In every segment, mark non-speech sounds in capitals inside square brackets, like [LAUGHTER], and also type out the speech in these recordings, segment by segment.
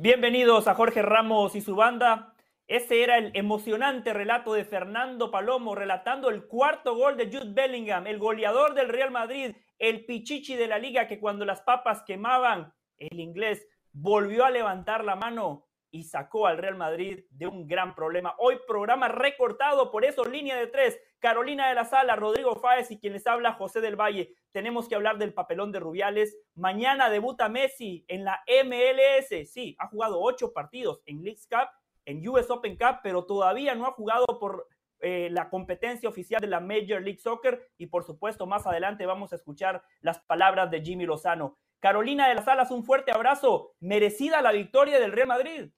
Bienvenidos a Jorge Ramos y su banda. Ese era el emocionante relato de Fernando Palomo relatando el cuarto gol de Jude Bellingham, el goleador del Real Madrid, el pichichi de la liga que cuando las papas quemaban, el inglés volvió a levantar la mano y sacó al Real Madrid de un gran problema. Hoy programa recortado, por eso línea de tres. Carolina de la Sala, Rodrigo Fáez y quien les habla José del Valle. Tenemos que hablar del papelón de Rubiales. Mañana debuta Messi en la MLS. Sí, ha jugado ocho partidos en League Cup, en US Open Cup, pero todavía no ha jugado por eh, la competencia oficial de la Major League Soccer. Y por supuesto, más adelante vamos a escuchar las palabras de Jimmy Lozano. Carolina de las Alas, un fuerte abrazo. Merecida la victoria del Real Madrid.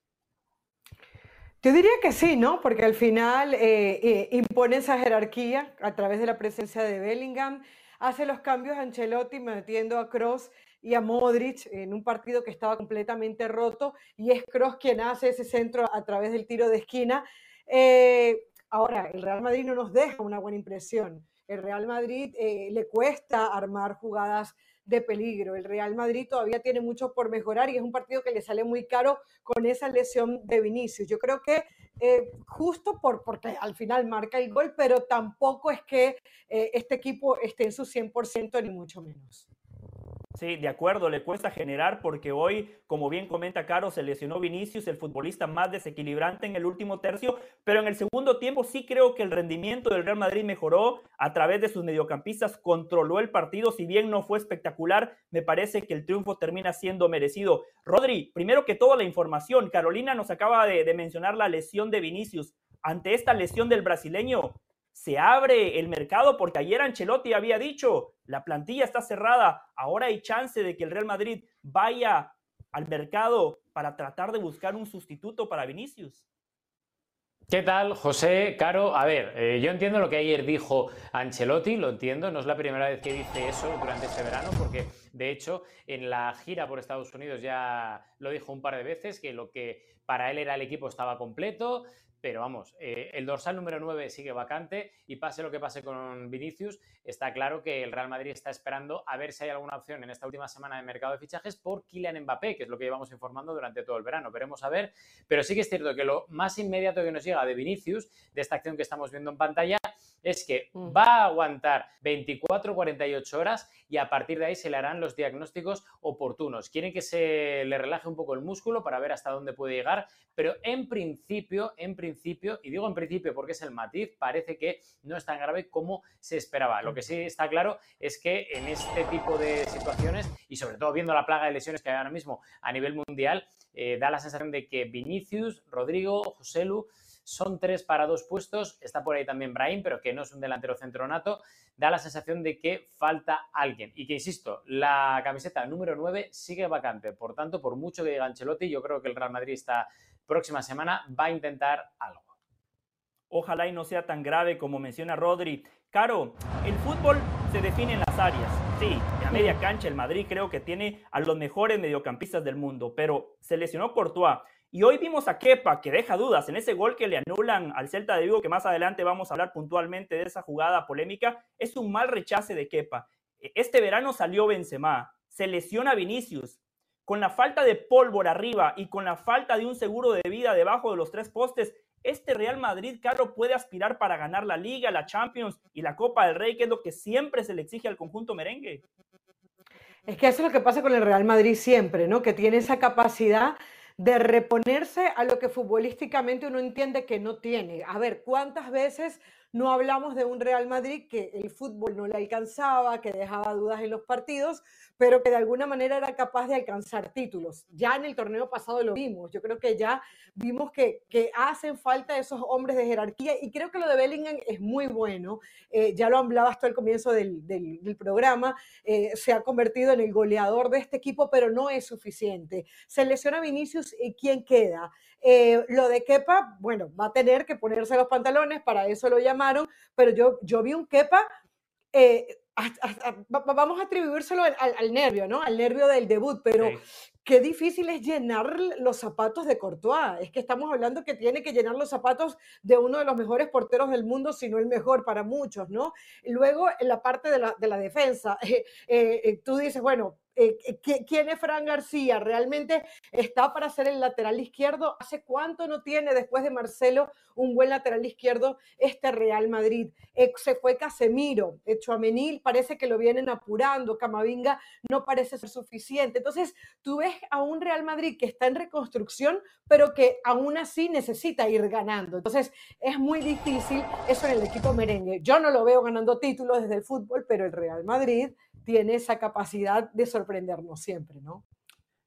Yo diría que sí, ¿no? Porque al final eh, eh, impone esa jerarquía a través de la presencia de Bellingham, hace los cambios a Ancelotti metiendo a Cross y a Modric en un partido que estaba completamente roto y es Cross quien hace ese centro a través del tiro de esquina. Eh, ahora, el Real Madrid no nos deja una buena impresión. El Real Madrid le cuesta armar jugadas de peligro. El Real Madrid todavía tiene mucho por mejorar y es un partido que le sale muy caro con esa lesión de Vinicius. Yo creo que eh, justo por, porque al final marca el gol, pero tampoco es que eh, este equipo esté en su 100% ni mucho menos. Sí, de acuerdo, le cuesta generar porque hoy, como bien comenta Caro, se lesionó Vinicius, el futbolista más desequilibrante en el último tercio, pero en el segundo tiempo sí creo que el rendimiento del Real Madrid mejoró a través de sus mediocampistas, controló el partido, si bien no fue espectacular, me parece que el triunfo termina siendo merecido. Rodri, primero que todo la información, Carolina nos acaba de, de mencionar la lesión de Vinicius. Ante esta lesión del brasileño, se abre el mercado porque ayer Ancelotti había dicho, la plantilla está cerrada, ahora hay chance de que el Real Madrid vaya al mercado para tratar de buscar un sustituto para Vinicius. ¿Qué tal, José? Caro, a ver, eh, yo entiendo lo que ayer dijo Ancelotti, lo entiendo, no es la primera vez que dice eso durante este verano, porque de hecho en la gira por Estados Unidos ya lo dijo un par de veces, que lo que para él era el equipo estaba completo, pero vamos, eh, el dorsal número 9 sigue vacante y pase lo que pase con Vinicius, está claro que el Real Madrid está esperando a ver si hay alguna opción en esta última semana de mercado de fichajes por Kylian Mbappé, que es lo que llevamos informando durante todo el verano. Veremos a ver, pero sí que es cierto que lo más inmediato que nos llega de Vinicius, de esta acción que estamos viendo en pantalla, es que mm. va a aguantar 24, 48 horas y a partir de ahí se le harán los diagnósticos oportunos. Quieren que se le relaje un poco el músculo para ver hasta dónde puede llegar, pero en principio, en principio, y digo en principio porque es el matiz, parece que no es tan grave como se esperaba. Lo que sí está claro es que en este tipo de situaciones, y sobre todo viendo la plaga de lesiones que hay ahora mismo a nivel mundial, eh, da la sensación de que Vinicius, Rodrigo, Joselu, son tres para dos puestos, está por ahí también Brahim, pero que no es un delantero centronato, da la sensación de que falta alguien. Y que, insisto, la camiseta número 9 sigue vacante. Por tanto, por mucho que diga Ancelotti, yo creo que el Real Madrid esta próxima semana va a intentar algo. Ojalá y no sea tan grave como menciona Rodri. Caro, el fútbol se define en las áreas. Sí, a media cancha el Madrid creo que tiene a los mejores mediocampistas del mundo, pero se lesionó Courtois y hoy vimos a Kepa, que deja dudas en ese gol que le anulan al Celta de Vigo, que más adelante vamos a hablar puntualmente de esa jugada polémica. Es un mal rechace de Kepa. E, este verano salió Benzema, se lesiona Vinicius. Con la falta de pólvora arriba y con la falta de un seguro de vida debajo de los tres postes, este Real Madrid, Carlos, puede aspirar para ganar la Liga, la Champions y la Copa del Rey, que es lo que siempre se le exige al conjunto merengue. Es que eso es lo que pasa con el Real Madrid siempre, ¿no? Que tiene esa capacidad de reponerse a lo que futbolísticamente uno entiende que no tiene. A ver, ¿cuántas veces no hablamos de un Real Madrid que el fútbol no le alcanzaba, que dejaba dudas en los partidos, pero que de alguna manera era capaz de alcanzar títulos. Ya en el torneo pasado lo vimos. Yo creo que ya vimos que, que hacen falta esos hombres de jerarquía y creo que lo de Bellingham es muy bueno. Eh, ya lo hablaba hasta el comienzo del, del, programa. Eh, se ha convertido en el goleador de este equipo, pero no es suficiente. Se lesiona Vinicius y ¿quién queda? Eh, lo de Kepa, bueno, va a tener que ponerse los pantalones, para eso lo llamaron, pero yo, yo vi un Kepa vamos a atribuírselo al, nervio, ¿no? Al nervio del debut, pero qué difícil es llenar los zapatos de Courtois. Es que estamos hablando que tiene que llenar los zapatos de uno de los mejores porteros del mundo, si no el mejor para muchos, ¿no? Luego, en la parte de la, defensa, [LAUGHS] eh, eh, tú dices, bueno, eh, ¿quién es Fran García? ¿Realmente está para ser el lateral izquierdo? ¿Hace cuánto no tiene después de Marcelo un buen lateral izquierdo este Real Madrid? se fue Casemiro, Amenil parece que lo vienen apurando, Camavinga no parece ser suficiente. Entonces, tú ves a un Real Madrid que está en reconstrucción, pero que aún así necesita ir ganando. Entonces, es muy difícil eso en el equipo merengue. Yo no lo veo ganando títulos desde el fútbol, pero el Real Madrid tiene esa capacidad de siempre, ¿no?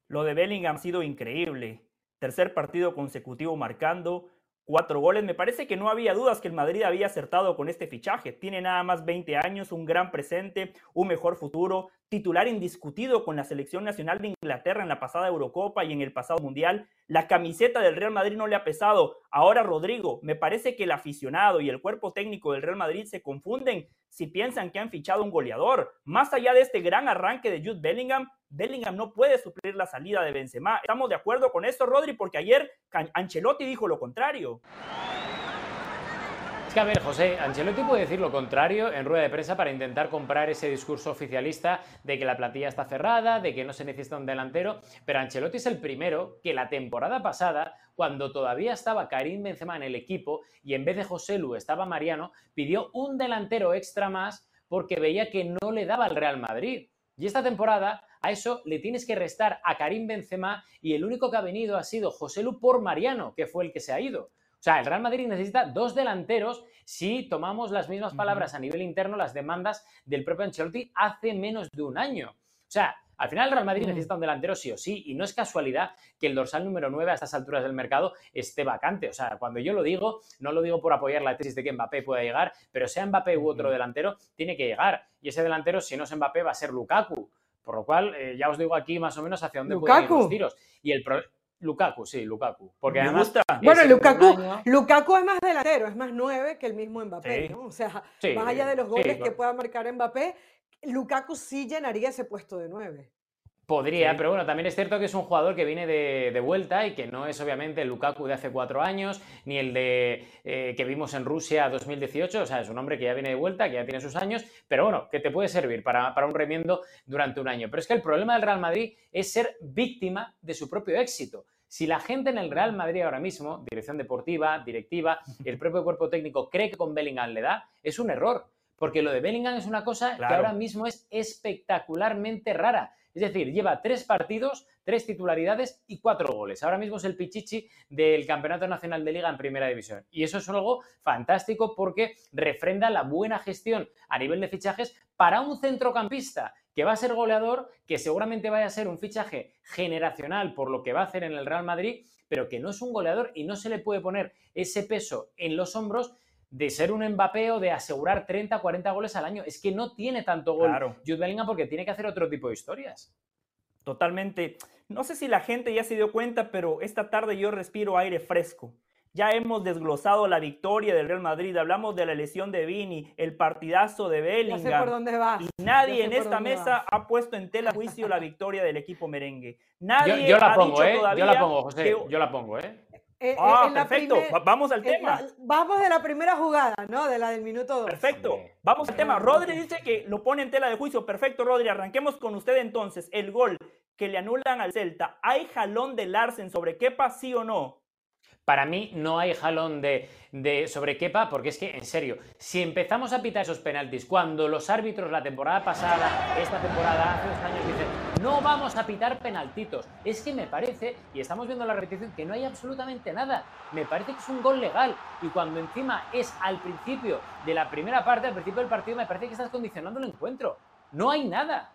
Lo de Bellingham ha sido increíble. Tercer partido consecutivo marcando, cuatro goles. Me parece que no había dudas que el Madrid había acertado con este fichaje. Tiene nada más 20 años, un gran presente, un mejor futuro, titular indiscutido con la selección nacional de Inglaterra en la pasada Eurocopa y en el pasado Mundial. La camiseta del Real Madrid no le ha pesado. Ahora, Rodrigo, me parece que el aficionado y el cuerpo técnico del Real Madrid se confunden si piensan que han fichado un goleador. Más allá de este gran arranque de Jude Bellingham, Bellingham no puede suplir la salida de Benzema. ¿Estamos de acuerdo con esto, Rodri? Porque ayer Ancelotti dijo lo contrario. Es que, a ver, José, Ancelotti puede decir lo contrario en rueda de prensa para intentar comprar ese discurso oficialista de que la plantilla está cerrada, de que no se necesita un delantero, pero Ancelotti es el primero que la temporada pasada, cuando todavía estaba Karim Benzema en el equipo y en vez de José Lu estaba Mariano, pidió un delantero extra más porque veía que no le daba al Real Madrid. Y esta temporada a eso le tienes que restar a Karim Benzema y el único que ha venido ha sido José Lu por Mariano, que fue el que se ha ido. O sea, el Real Madrid necesita dos delanteros si tomamos las mismas palabras a nivel interno, las demandas del propio Ancelotti hace menos de un año. O sea, al final el Real Madrid necesita un delantero sí o sí, y no es casualidad que el dorsal número 9 a estas alturas del mercado esté vacante. O sea, cuando yo lo digo, no lo digo por apoyar la tesis de que Mbappé pueda llegar, pero sea Mbappé u otro delantero, tiene que llegar. Y ese delantero, si no es Mbappé, va a ser Lukaku. Por lo cual, eh, ya os digo aquí más o menos hacia dónde pueden ir los tiros. Y el Lukaku, sí, Lukaku. Porque además. Bueno, Lukaku, Lukaku es más delantero, es más nueve que el mismo Mbappé, ¿no? O sea, más allá de los goles que pueda marcar Mbappé, Lukaku sí llenaría ese puesto de nueve. Podría, pero bueno, también es cierto que es un jugador que viene de, vuelta y que no es obviamente el Lukaku de hace cuatro años, ni el de eh, que vimos en Rusia 2018, o sea, es un hombre que ya viene de vuelta, que ya tiene sus años, pero bueno, que te puede servir para, para un remiendo durante un año. Pero es que el problema del Real Madrid es ser víctima de su propio éxito. Si la gente en el Real Madrid ahora mismo, dirección deportiva, directiva, el propio cuerpo técnico cree que con Bellingham le da, es un error. Porque lo de Bellingham es una cosa que ahora mismo es espectacularmente rara. Es decir, lleva tres partidos, tres titularidades y cuatro goles. Ahora mismo es el Pichichi del Campeonato Nacional de Liga en Primera División. Y eso es algo fantástico porque refrenda la buena gestión a nivel de fichajes para un centrocampista que va a ser goleador, que seguramente vaya a ser un fichaje generacional por lo que va a hacer en el Real Madrid, pero que no es un goleador y no se le puede poner ese peso en los hombros de ser un Mbappé o de asegurar 30, 40 goles al año. Es que no tiene tanto gol claro. Jude Bellingham porque tiene que hacer otro tipo de historias. Totalmente. No sé si la gente ya se dio cuenta, pero esta tarde yo respiro aire fresco. Ya hemos desglosado la victoria del Real Madrid, hablamos de la lesión de Vini, el partidazo de Bellingham. Ya sé por dónde vas. Y nadie en esta mesa ha puesto en tela juicio la [LAUGHS] victoria del equipo merengue. Nadie yo, la ha pongo, dicho ¿eh? todavía Yo la pongo, José. Yo la pongo, ¿eh? Eh, ah, perfecto. vamos al tema. vamos de la primera jugada, ¿no? De la del minuto 2. Perfecto. Vamos al tema. Rodri dice que lo pone en tela de juicio. Perfecto, Rodri. Arranquemos con usted entonces. El gol que le anulan al Celta. ¿Hay jalón de Larsen sobre Kepa, sí o no? Para mí no hay jalón de, de sobre Kepa, porque es que, en serio, si empezamos a pitar esos penaltis cuando los árbitros la temporada pasada, esta temporada, hace dos años, dicen no vamos a pitar penaltitos, es que me parece, y estamos viendo la repetición, que no hay absolutamente nada. Me parece que es un gol legal, y cuando encima es al principio de la primera parte, al principio del partido, me parece que estás condicionando el encuentro. No hay nada.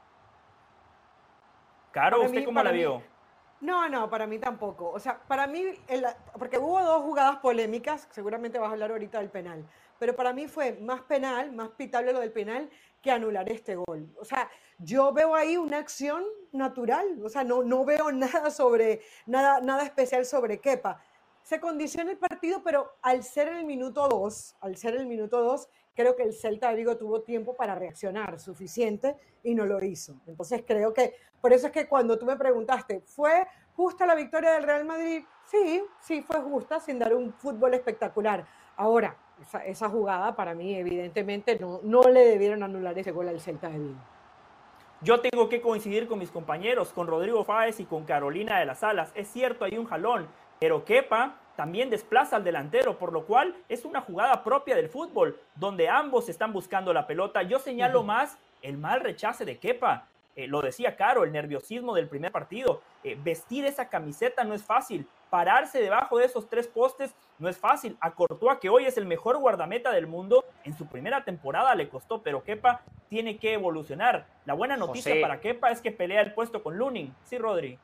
Caro, ¿usted cómo la vio? No, no, para mí tampoco. O sea, para mí, porque hubo dos jugadas polémicas, seguramente vas a hablar ahorita del penal, pero para mí fue más penal, más pitable lo del penal que anular este gol. O sea, yo veo ahí una acción natural, o sea, no, no veo [LAUGHS] nada sobre, nada, nada especial sobre Kepa. Se condiciona el partido, pero al ser el minuto 2, al ser el minuto 2, creo que el Celta de Vigo tuvo tiempo para reaccionar suficiente y no lo hizo. Entonces creo que, por eso es que cuando tú me preguntaste, ¿fue justa la victoria del Real Madrid? Sí, sí, fue justa, sin dar un fútbol espectacular. Ahora, esa, jugada para mí, evidentemente, no, no le debieron anular ese gol al Celta de Vigo. Yo tengo que coincidir con mis compañeros, con Rodrigo Fáez y con Carolina de las Alas. Es cierto, hay un jalón, pero Kepa también desplaza al delantero, por lo cual es una jugada propia del fútbol, donde ambos están buscando la pelota. Yo señalo más el mal rechace de Kepa. Eh, lo decía Caro, el nerviosismo del primer partido. Eh, vestir esa camiseta no es fácil. Pararse debajo de esos tres postes no es fácil. A Courtois, que hoy es el mejor guardameta del mundo, en su primera temporada le costó, pero Kepa tiene que evolucionar. La buena noticia para Kepa es que pelea el puesto con Lunin. Sí, Rodri.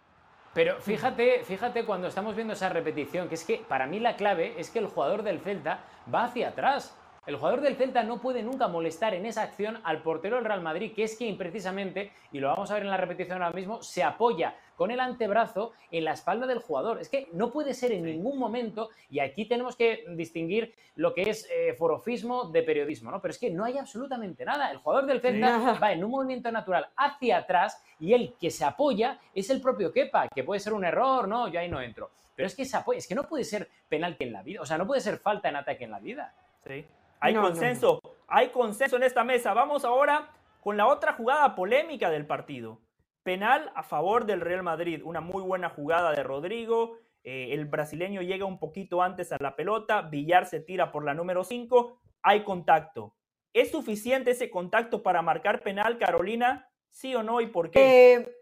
Pero fíjate, fíjate cuando estamos viendo esa repetición, que es que para mí la clave es que el jugador del Celta va hacia atrás. El jugador del Celta no puede nunca molestar en esa acción al portero del Real Madrid, que es quien precisamente, y lo vamos a ver en la repetición ahora mismo, se apoya con el antebrazo en la espalda del jugador. Es que no puede ser en ningún momento, y aquí tenemos que distinguir lo que es eh, forofismo de periodismo, ¿no? Pero es que no hay absolutamente nada. El jugador del Celta va en un movimiento natural hacia atrás y el que se apoya es el propio Kepa, que puede ser un error, ¿no? Yo ahí no entro. Pero es que se apoya, es que no puede ser penalti en la vida, o sea, no puede ser falta en ataque en la vida. Sí. Hay consenso, hay consenso en esta mesa. Vamos ahora con la otra jugada polémica del partido. Penal a favor del Real Madrid. Una muy buena jugada de Rodrigo. Eh, el brasileño llega un poquito antes a la pelota. Villar se tira por la número 5. Hay contacto. ¿Es suficiente ese contacto para marcar penal, Carolina? ¿Sí o no? ¿Y por qué? Eh,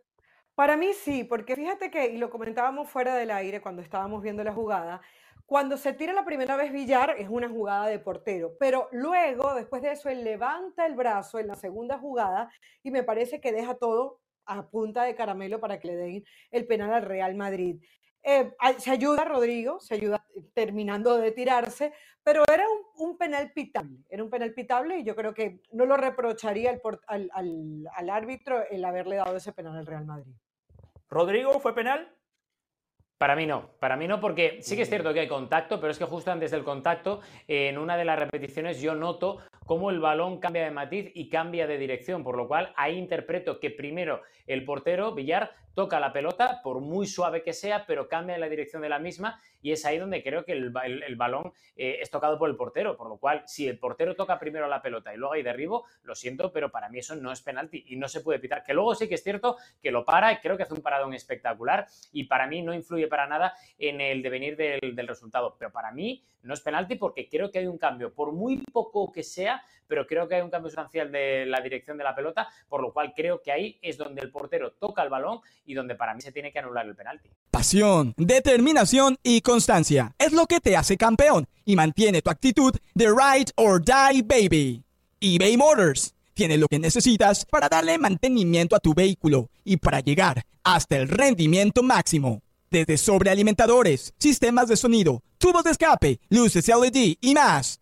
para mí sí, porque fíjate que, y lo comentábamos fuera del aire cuando estábamos viendo la jugada, cuando se tira la primera vez Villar es una jugada de portero, pero luego, después de eso, él levanta el brazo en la segunda jugada y me parece que deja todo a punta de caramelo para que le den el penal al Real Madrid. Eh, se ayuda Rodrigo, se ayuda terminando de tirarse, pero era un, penal pitable, era un penal pitable y yo creo que no lo reprocharía al, al árbitro el haberle dado ese penal al Real Madrid. Rodrigo, ¿fue penal? Para mí no, para mí no, porque sí que es cierto que hay contacto, pero es que justo antes del contacto, en una de las repeticiones yo noto cómo el balón cambia de matiz y cambia de dirección, por lo cual ahí interpreto que primero el portero, Villar, toca la pelota, por muy suave que sea, pero cambia la dirección de la misma y es ahí donde creo que el, balón eh, es tocado por el portero, por lo cual si el portero toca primero la pelota y luego hay derribo, lo siento, pero para mí eso no es penalti y no se puede pitar, que luego sí que es cierto que lo para, y creo que hace un paradón espectacular y para mí no influye para nada en el devenir del, del resultado, pero para mí no es penalti porque creo que hay un cambio, por muy poco que sea, pero creo que hay un cambio sustancial de la dirección de la pelota, por lo cual creo que ahí es donde el portero toca el balón y donde para mí se tiene que anular el penalti. Pasión, determinación y constancia es lo que te hace campeón y mantiene tu actitud de ride or die baby. eBay Motors tiene lo que necesitas para darle mantenimiento a tu vehículo y para llegar hasta el rendimiento máximo. Desde sobrealimentadores, sistemas de sonido, tubos de escape, luces LED y más.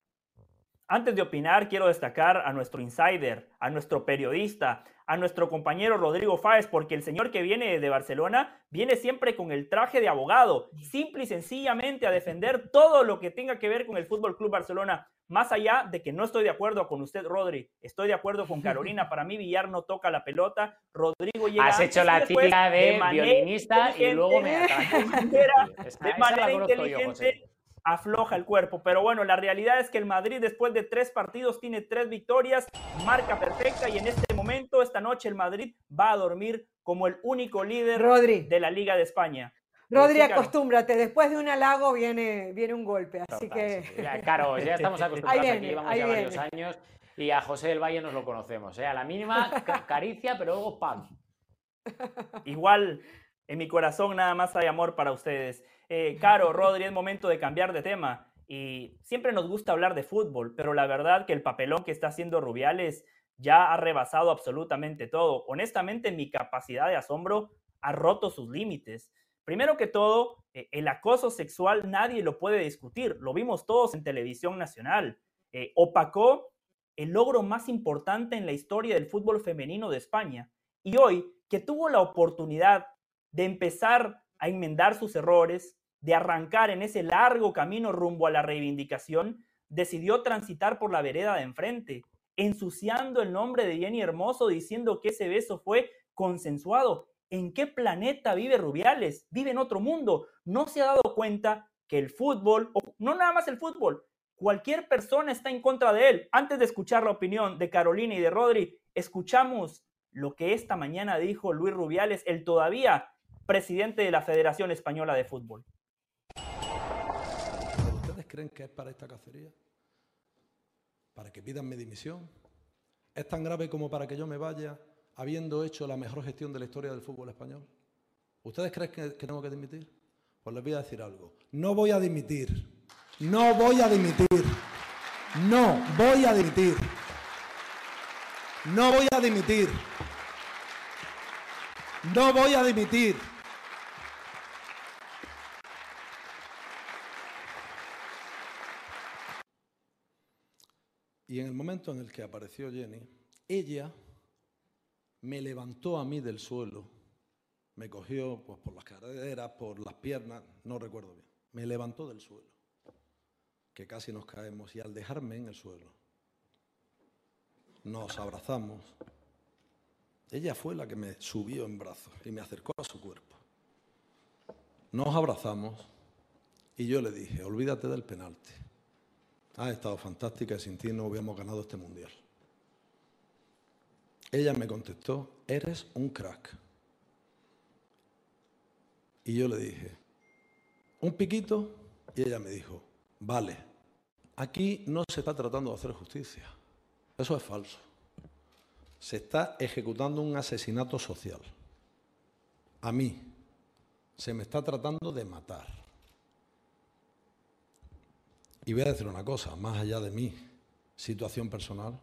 Antes de opinar, quiero destacar a nuestro insider, a nuestro periodista, a nuestro compañero Rodrigo Fáez, porque el señor que viene de Barcelona viene siempre con el traje de abogado, simple y sencillamente a defender todo lo que tenga que ver con el Fútbol Club Barcelona. Más allá de que no estoy de acuerdo con usted, Rodri, estoy de acuerdo con Carolina. Para mí, Villar no toca la pelota. Rodrigo llega. Has hecho la tira de, violinista y luego me De manera inteligente afloja el cuerpo. Pero bueno, la realidad es que el Madrid después de tres partidos tiene tres victorias, marca perfecta y en este momento, esta noche, el Madrid va a dormir como el único líder de la Liga de España. Rodri, acostúmbrate, después de un halago viene, viene un golpe, así que... claro, ya [LAUGHS] estamos acostumbrados aquí, llevamos ya varios años y a José del Valle nos lo conocemos, ¿eh? a la mínima caricia, pero luego ¡pam! Igual, en mi corazón nada más hay amor para ustedes. Eh, Caro, Rodri, es momento de cambiar de tema. Y siempre nos gusta hablar de fútbol, pero la verdad que el papelón que está haciendo Rubiales ya ha rebasado absolutamente todo. Honestamente, mi capacidad de asombro ha roto sus límites. Primero que todo, eh, el acoso sexual nadie lo puede discutir, lo vimos todos en televisión nacional. Eh, opacó el logro más importante en la historia del fútbol femenino de España. Y hoy, que tuvo la oportunidad de empezar a enmendar sus errores, de arrancar en ese largo camino rumbo a la reivindicación, decidió transitar por la vereda de enfrente, ensuciando el nombre de Jenny Hermoso, diciendo que ese beso fue consensuado. ¿En qué planeta vive Rubiales? Vive en otro mundo. No se ha dado cuenta que el fútbol, o no nada más el fútbol, cualquier persona está en contra de él. Antes de escuchar la opinión de Carolina y de Rodri, escuchamos lo que esta mañana dijo Luis Rubiales, el todavía presidente de la Federación Española de Fútbol. ¿Ustedes creen que es para esta cacería? ¿Para que pidan mi dimisión? ¿Es tan grave como para que yo me vaya habiendo hecho la mejor gestión de la historia del fútbol español? ¿Ustedes creen que, que tengo que dimitir? Pues les voy a decir algo. No voy a dimitir. No voy a dimitir. No voy a dimitir. No voy a dimitir. No voy a dimitir. Y en el momento en el que apareció Jenny, ella me levantó a mí del suelo, me cogió pues, por las caderas, por las piernas, no recuerdo bien, me levantó del suelo, que casi nos caemos, y al dejarme en el suelo, nos abrazamos. Ella fue la que me subió en brazos y me acercó a su cuerpo. Nos abrazamos y yo le dije, olvídate del penalti. Ha estado fantástica sin ti no hubiéramos ganado este mundial. Ella me contestó, eres un crack. Y yo le dije, un piquito, y ella me dijo, vale, aquí no se está tratando de hacer justicia. Eso es falso. Se está ejecutando un asesinato social. A mí se me está tratando de matar. Y voy a decir una cosa, más allá de mi situación personal,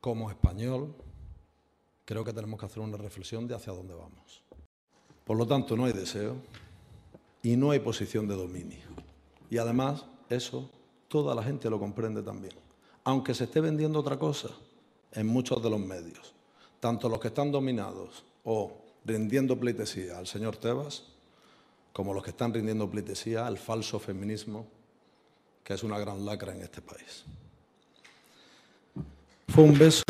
como español, creo que tenemos que hacer una reflexión de hacia dónde vamos. Por lo tanto, no hay deseo y no hay posición de dominio. Y además, eso toda la gente lo comprende también. Aunque se esté vendiendo otra cosa en muchos de los medios, tanto los que están dominados o rindiendo pleitesía al señor Tebas, como los que están rindiendo pleitesía al falso feminismo, que es una gran lacra en este país. Fue un beso.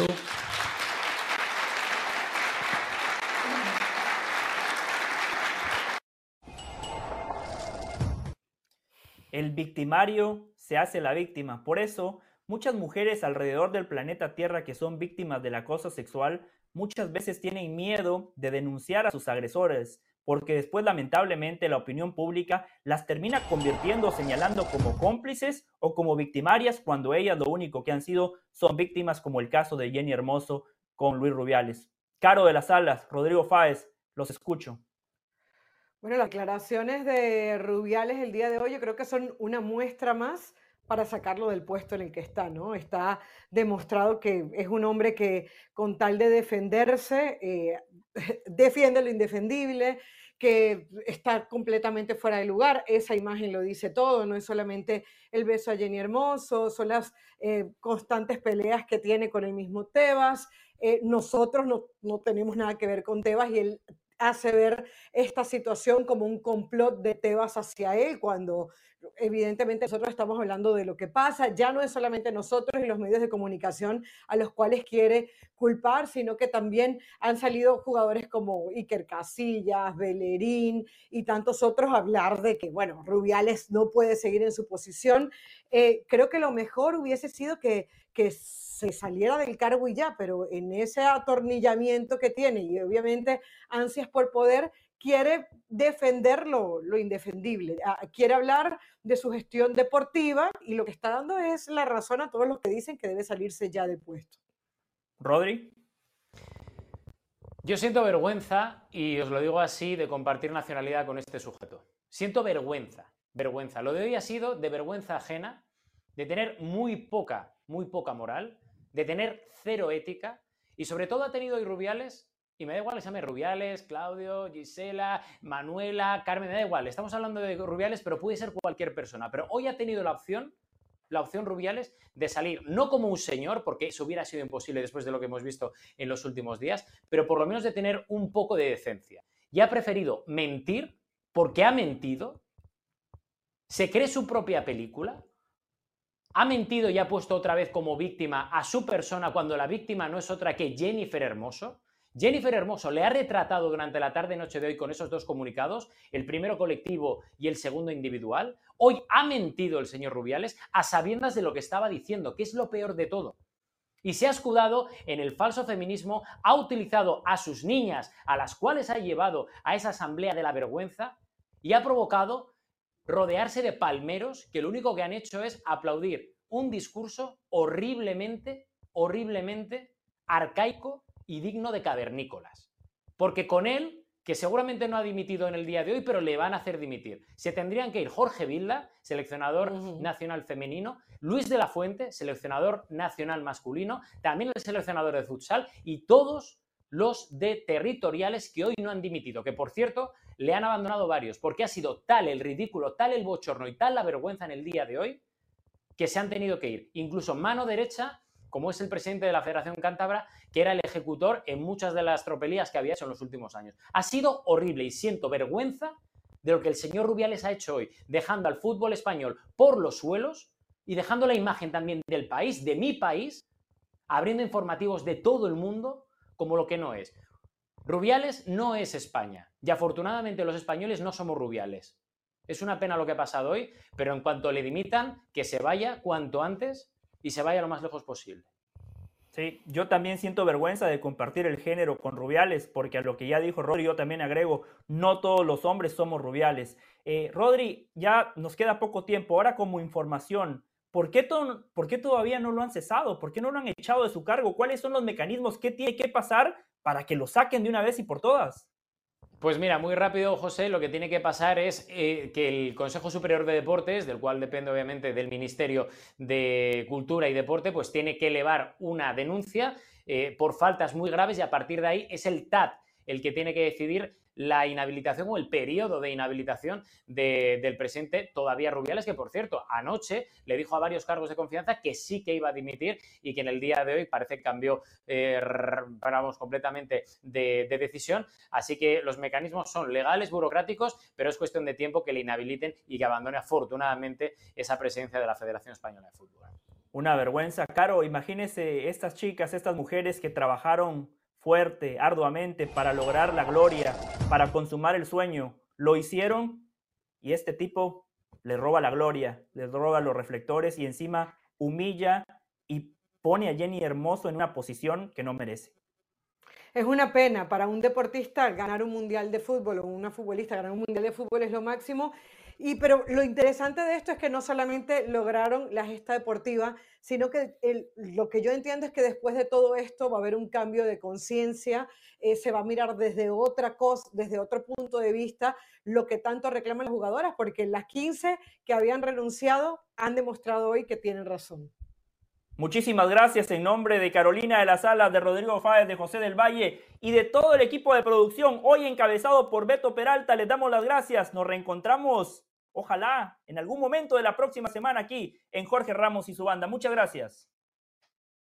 El victimario se hace la víctima. Por eso, muchas mujeres alrededor del planeta Tierra que son víctimas del acoso sexual muchas veces tienen miedo de denunciar a sus agresores, porque después lamentablemente la opinión pública las termina convirtiendo señalando como cómplices o como victimarias cuando ellas lo único que han sido son víctimas como el caso de Jenny Hermoso con Luis Rubiales. Caro de las Alas, Rodrigo Fáez, los escucho. Bueno, las aclaraciones de Rubiales el día de hoy yo creo que son una muestra más para sacarlo del puesto en el que está, ¿no? Está demostrado que es un hombre que con tal de defenderse, eh, [LAUGHS] defiende lo indefendible, que está completamente fuera de lugar. Esa imagen lo dice todo, no es solamente el beso a Jenny Hermoso, son las eh, constantes peleas que tiene con el mismo Tebas. Eh, nosotros no, no, tenemos nada que ver con Tebas y él hace ver esta situación como un complot de Tebas hacia él, cuando evidentemente nosotros estamos hablando de lo que pasa, ya no es solamente nosotros y los medios de comunicación a los cuales quiere culpar, sino que también han salido jugadores como Iker Casillas, Bellerín y tantos otros a hablar de que, bueno, Rubiales no puede seguir en su posición. Eh, creo que lo mejor hubiese sido que, que se saliera del cargo y ya, pero en ese atornillamiento que tiene y obviamente ansias por poder, quiere defender lo, indefendible, quiere hablar de su gestión deportiva y lo que está dando es la razón a todos los que dicen que debe salirse ya del puesto. Rodri. Yo siento vergüenza, y os lo digo así, de compartir nacionalidad con este sujeto. Siento vergüenza, vergüenza. Lo de hoy ha sido de vergüenza ajena, de tener muy poca, muy poca moral, de tener cero ética, y sobre todo ha tenido Rubiales Y me da igual llame Rubiales, Claudio, Gisela, Manuela, Carmen, me da igual. Estamos hablando de Rubiales, pero puede ser cualquier persona. Pero hoy ha tenido la opción, la opción Rubiales, de salir, no como un señor, porque eso hubiera sido imposible después de lo que hemos visto en los últimos días, pero por lo menos de tener un poco de decencia. Y ha preferido mentir, porque ha mentido, se cree su propia película, ha mentido y ha puesto otra vez como víctima a su persona cuando la víctima no es otra que Jennifer Hermoso. Jennifer Hermoso le ha retratado durante la tarde-noche de hoy con esos dos comunicados, el primero colectivo y el segundo individual. Hoy ha mentido el señor Rubiales a sabiendas de lo que estaba diciendo, que es lo peor de todo. Y se ha escudado en el falso feminismo, ha utilizado a sus niñas, a las cuales ha llevado a esa asamblea de la vergüenza, y ha provocado rodearse de palmeros que lo único que han hecho es aplaudir un discurso horriblemente, horriblemente arcaico y digno de cavernícolas. Porque con él, que seguramente no ha dimitido en el día de hoy, pero le van a hacer dimitir, se tendrían que ir Jorge Vilda, seleccionador nacional femenino, Luis de la Fuente, seleccionador nacional masculino, también el seleccionador de futsal y todos los de territoriales que hoy no han dimitido, que por cierto le han abandonado varios, porque ha sido tal el ridículo, tal el bochorno y tal la vergüenza en el día de hoy, que se han tenido que ir. Incluso mano derecha como es el presidente de la Federación Cántabra, que era el ejecutor en muchas de las tropelías que había hecho en los últimos años. Ha sido horrible y siento vergüenza de lo que el señor Rubiales ha hecho hoy, dejando al fútbol español por los suelos y dejando la imagen también del país, de mi país, abriendo informativos de todo el mundo como lo que no es. Rubiales no es España y afortunadamente los españoles no somos Rubiales. Es una pena lo que ha pasado hoy, pero en cuanto le dimitan, que se vaya cuanto antes y se vaya lo más lejos posible. Sí, yo también siento vergüenza de compartir el género con Rubiales, porque a lo que ya dijo Rodri, yo también agrego, no todos los hombres somos Rubiales. Eh, Rodri, ya nos queda poco tiempo. Ahora como información, ¿por qué, ¿por qué todavía no lo han cesado? ¿Por qué no lo han echado de su cargo? ¿Cuáles son los mecanismos? ¿Qué tiene que pasar para que lo saquen de una vez y por todas? Pues mira, muy rápido, José, lo que tiene que pasar es eh, que el Consejo Superior de Deportes, del cual depende obviamente del Ministerio de Cultura y Deporte, pues tiene que elevar una denuncia eh, por faltas muy graves y a partir de ahí es el TAT el que tiene que decidir la inhabilitación o el periodo de inhabilitación del presidente todavía Rubiales, que por cierto, anoche le dijo a varios cargos de confianza que sí que iba a dimitir y que en el día de hoy parece que cambió eh, completamente de, de, decisión. Así que los mecanismos son legales, burocráticos, pero es cuestión de tiempo que le inhabiliten y que abandone afortunadamente esa presencia de la Federación Española de Fútbol. Una vergüenza. Caro, imagínese estas chicas, estas mujeres que trabajaron fuerte, arduamente para lograr la gloria, para consumar el sueño. Lo hicieron y este tipo le roba la gloria, le roba los reflectores y encima humilla y pone a Jenny Hermoso en una posición que no merece. Es una pena para un deportista ganar un mundial de fútbol o una futbolista ganar un mundial de fútbol es lo máximo y pero lo interesante de esto es que no solamente lograron la gesta deportiva, sino que lo que yo entiendo es que después de todo esto va a haber un cambio de conciencia, eh, se va a mirar desde otra cosa, desde otro punto de vista, lo que tanto reclaman las jugadoras, porque las 15 que habían renunciado han demostrado hoy que tienen razón. Muchísimas gracias en nombre de Carolina de las Salas, de Rodrigo Fáez, de José del Valle y de todo el equipo de producción, hoy encabezado por Beto Peralta. Les damos las gracias. Nos reencontramos Ojalá en algún momento de la próxima semana aquí en Jorge Ramos y su banda. Muchas gracias.